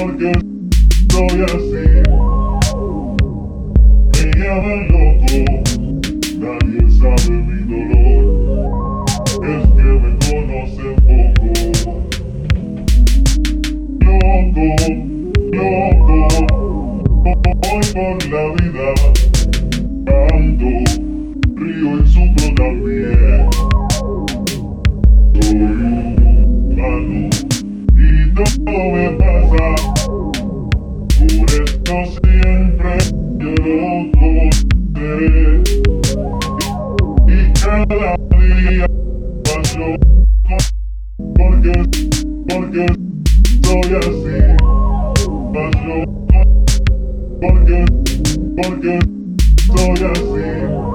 porque soy así. Me llaman loco, nadie sabe mi dolor. Es que me conocen poco. Loco, loco, voy por la vida. Canto, río y sufro también. Y porque, porque soy así. Más porque, porque soy así.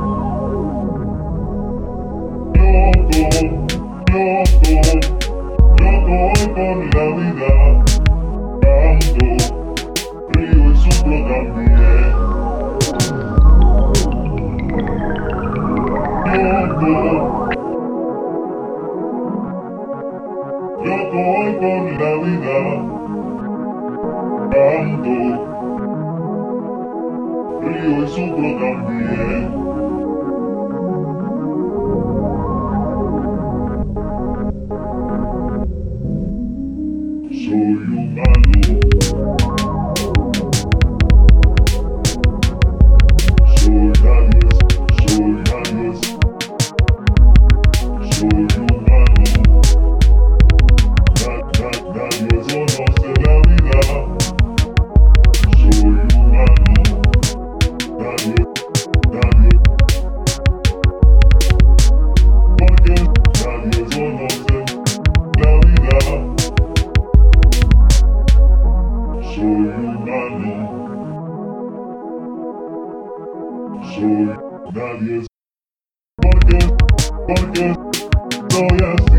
Loco, loco voy por la vida. Canto, río y sufro también. Soy humano. Soy nadie. Porque, porque soy así.